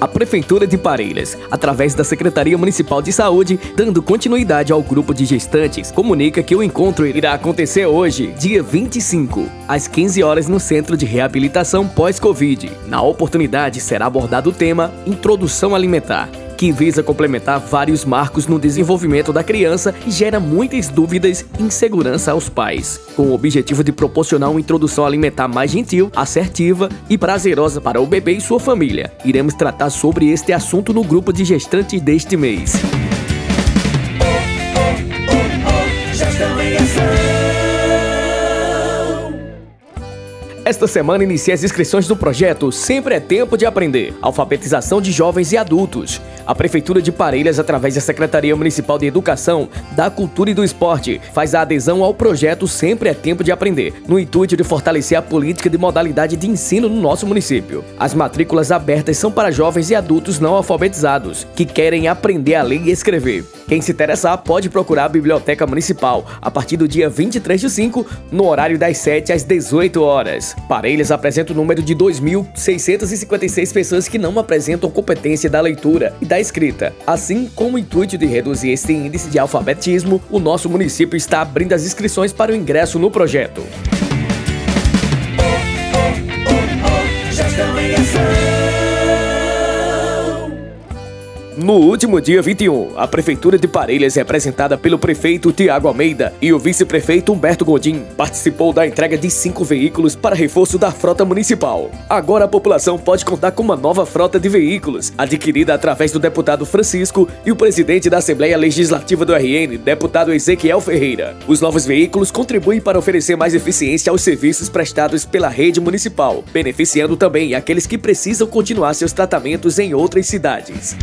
A Prefeitura de Parelhas, através da Secretaria Municipal de Saúde, dando continuidade ao grupo de gestantes, comunica que o encontro irá acontecer hoje, dia 25, às 15 horas no Centro de Reabilitação Pós-Covid. Na oportunidade será abordado o tema Introdução Alimentar que visa complementar vários marcos no desenvolvimento da criança e gera muitas dúvidas e insegurança aos pais, com o objetivo de proporcionar uma introdução alimentar mais gentil, assertiva e prazerosa para o bebê e sua família. Iremos tratar sobre este assunto no grupo de gestantes deste mês. Esta semana inicia as inscrições do projeto Sempre é Tempo de Aprender, alfabetização de jovens e adultos. A Prefeitura de Parelhas, através da Secretaria Municipal de Educação, da Cultura e do Esporte, faz a adesão ao projeto Sempre é Tempo de Aprender, no intuito de fortalecer a política de modalidade de ensino no nosso município. As matrículas abertas são para jovens e adultos não alfabetizados, que querem aprender a ler e escrever. Quem se interessar pode procurar a Biblioteca Municipal a partir do dia 23 de 5, no horário das 7 às 18 horas. Parelhas apresenta o número de 2.656 pessoas que não apresentam competência da leitura e da escrita. Assim, com o intuito de reduzir este índice de alfabetismo, o nosso município está abrindo as inscrições para o ingresso no projeto. Gestão em Ação. No último dia 21, a Prefeitura de Parelhas, representada pelo prefeito Tiago Almeida e o vice-prefeito Humberto Godin, participou da entrega de cinco veículos para reforço da frota municipal. Agora a população pode contar com uma nova frota de veículos, adquirida através do deputado Francisco e o presidente da Assembleia Legislativa do RN, deputado Ezequiel Ferreira. Os novos veículos contribuem para oferecer mais eficiência aos serviços prestados pela rede municipal, beneficiando também aqueles que precisam continuar seus tratamentos em outras cidades.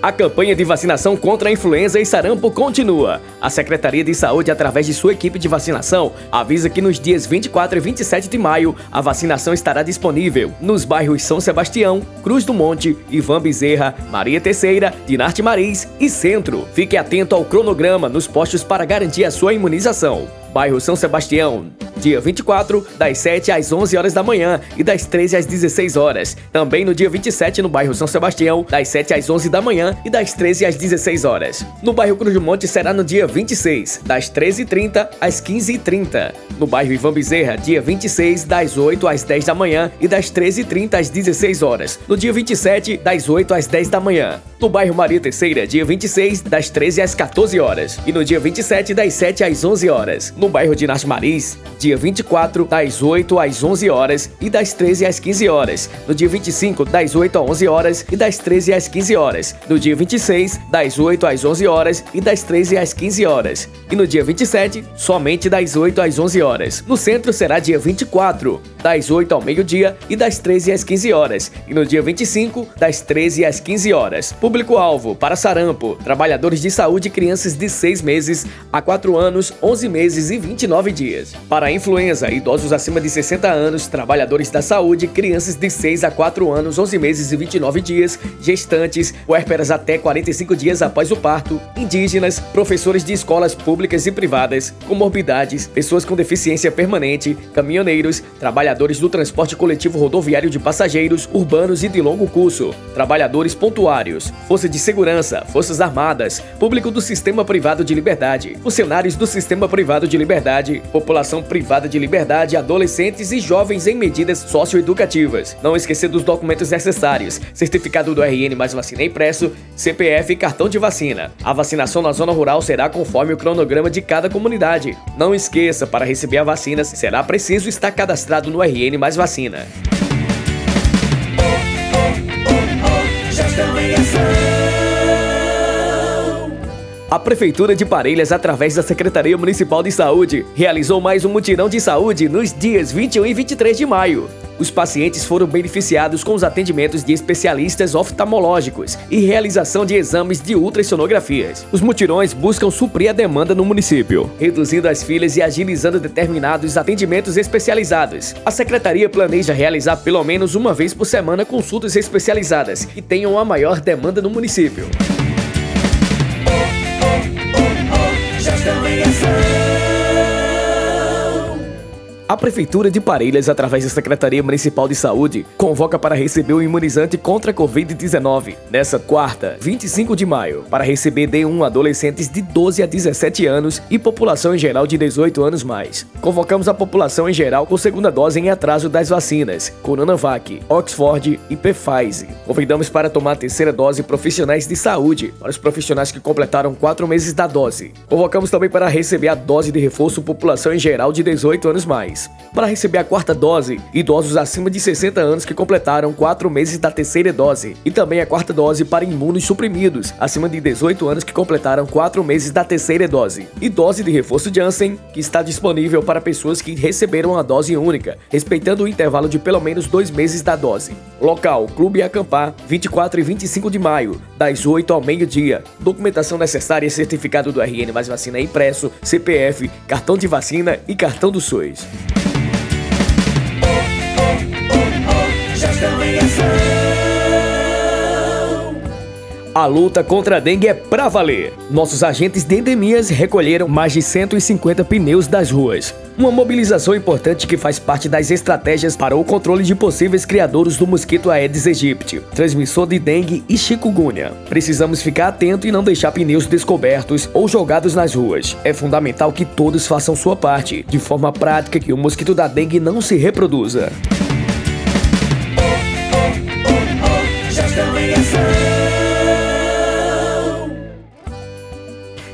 A campanha de vacinação contra a influenza e sarampo continua. A Secretaria de Saúde, através de sua equipe de vacinação, avisa que nos dias 24 e 27 de maio, a vacinação estará disponível nos bairros São Sebastião, Cruz do Monte, Ivan Bezerra, Maria Terceira, Dinarte Maris e Centro. Fique atento ao cronograma nos postos para garantir a sua imunização. Bairro São Sebastião, dia 24, das 7 às 11 horas da manhã e das 13 às 16 horas. Também no dia 27, no bairro São Sebastião, das 7 às 11 da manhã e das 13 às 16 horas. No bairro Cruz do Monte será no dia 26, das 13h30 às 15h30. No bairro Ivan Bezerra, dia 26, das 8 às 10 da manhã e das 13h30 às 16 horas. No dia 27, das 8 às 10 da manhã. No bairro Maria Terceira, dia 26, das 13 às 14 horas. E no dia 27, das 7 às 11 horas. No bairro de Nas Maris, dia 24, das 8 às 11 horas e das 13 às 15 horas. No dia 25, das 8 às 11 horas e das 13 às 15 horas. No dia 26, das 8 às 11 horas e das 13 às 15 horas. E no dia 27, somente das 8 às 11 horas. No centro será dia 24, das 8 ao meio-dia e das 13 às 15 horas. E no dia 25, das 13 às 15 horas. Público-alvo para sarampo, trabalhadores de saúde e crianças de 6 meses a 4 anos, 11 meses e 29 dias. Para a influenza, idosos acima de 60 anos, trabalhadores da saúde, crianças de 6 a 4 anos, 11 meses e 29 dias, gestantes, puérperas até 45 dias após o parto, indígenas, professores de escolas públicas e privadas, comorbidades, pessoas com deficiência permanente, caminhoneiros, trabalhadores do transporte coletivo rodoviário de passageiros, urbanos e de longo curso, trabalhadores pontuários, força de segurança, forças armadas, público do sistema privado de liberdade, funcionários do sistema privado de liberdade, população privada de liberdade, adolescentes e jovens em medidas socioeducativas. Não esquecer dos documentos necessários: certificado do RN mais vacina impresso, CPF e cartão de vacina. A vacinação na zona rural será conforme o cronograma de cada comunidade. Não esqueça, para receber a vacina será preciso estar cadastrado no RN mais vacina. A Prefeitura de Parelhas, através da Secretaria Municipal de Saúde, realizou mais um mutirão de saúde nos dias 21 e 23 de maio. Os pacientes foram beneficiados com os atendimentos de especialistas oftalmológicos e realização de exames de ultrassonografias. Os mutirões buscam suprir a demanda no município, reduzindo as filas e agilizando determinados atendimentos especializados. A secretaria planeja realizar pelo menos uma vez por semana consultas especializadas que tenham a maior demanda no município. A Prefeitura de Parelhas, através da Secretaria Municipal de Saúde, convoca para receber o imunizante contra a Covid-19 nessa quarta, 25 de maio, para receber D1 adolescentes de 12 a 17 anos e população em geral de 18 anos mais. Convocamos a população em geral com segunda dose em atraso das vacinas Coronavac, Oxford e Pfizer. Convidamos para tomar a terceira dose profissionais de saúde, para os profissionais que completaram quatro meses da dose. Convocamos também para receber a dose de reforço população em geral de 18 anos mais. Para receber a quarta dose, idosos acima de 60 anos que completaram 4 meses da terceira dose. E também a quarta dose para imunos suprimidos, acima de 18 anos que completaram 4 meses da terceira dose. E dose de reforço Janssen, que está disponível para pessoas que receberam a dose única, respeitando o intervalo de pelo menos 2 meses da dose. Local: Clube Acampar, 24 e 25 de maio, das 8 ao meio-dia. Documentação necessária: certificado do RN mais vacina impresso, CPF, cartão de vacina e cartão do SUS. A luta contra a dengue é pra valer. Nossos agentes de endemias recolheram mais de 150 pneus das ruas. Uma mobilização importante que faz parte das estratégias para o controle de possíveis criadores do mosquito Aedes aegypti, transmissor de dengue e chikungunya. Precisamos ficar atento e não deixar pneus descobertos ou jogados nas ruas. É fundamental que todos façam sua parte, de forma prática que o mosquito da dengue não se reproduza.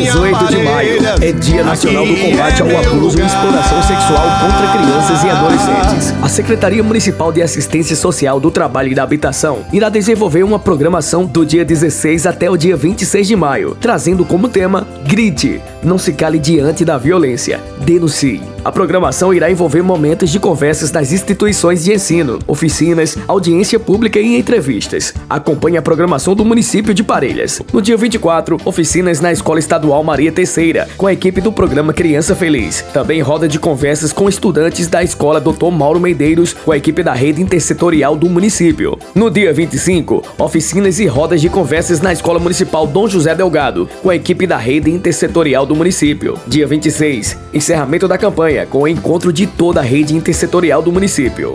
18 de maio é Dia Nacional do Combate ao Abuso e Exploração Sexual contra Crianças e Adolescentes. A Secretaria Municipal de Assistência Social do Trabalho e da Habitação irá desenvolver uma programação do dia 16 até o dia 26 de maio, trazendo como tema Grite, não se cale diante da violência, denuncie. A programação irá envolver momentos de conversas nas instituições de ensino, oficinas, audiência pública e entrevistas. Acompanhe a programação do município de Parelhas. No dia 24, oficinas na Escola Estadual Maria Terceira, com a equipe do programa Criança Feliz. Também roda de conversas com estudantes da Escola Dr. Mauro Medeiros, com a equipe da rede intersetorial do município. No dia 25, oficinas e rodas de conversas na Escola Municipal Dom José Delgado, com a equipe da rede intersetorial do município. Dia 26, encerramento da campanha com o encontro de toda a rede intersetorial do município.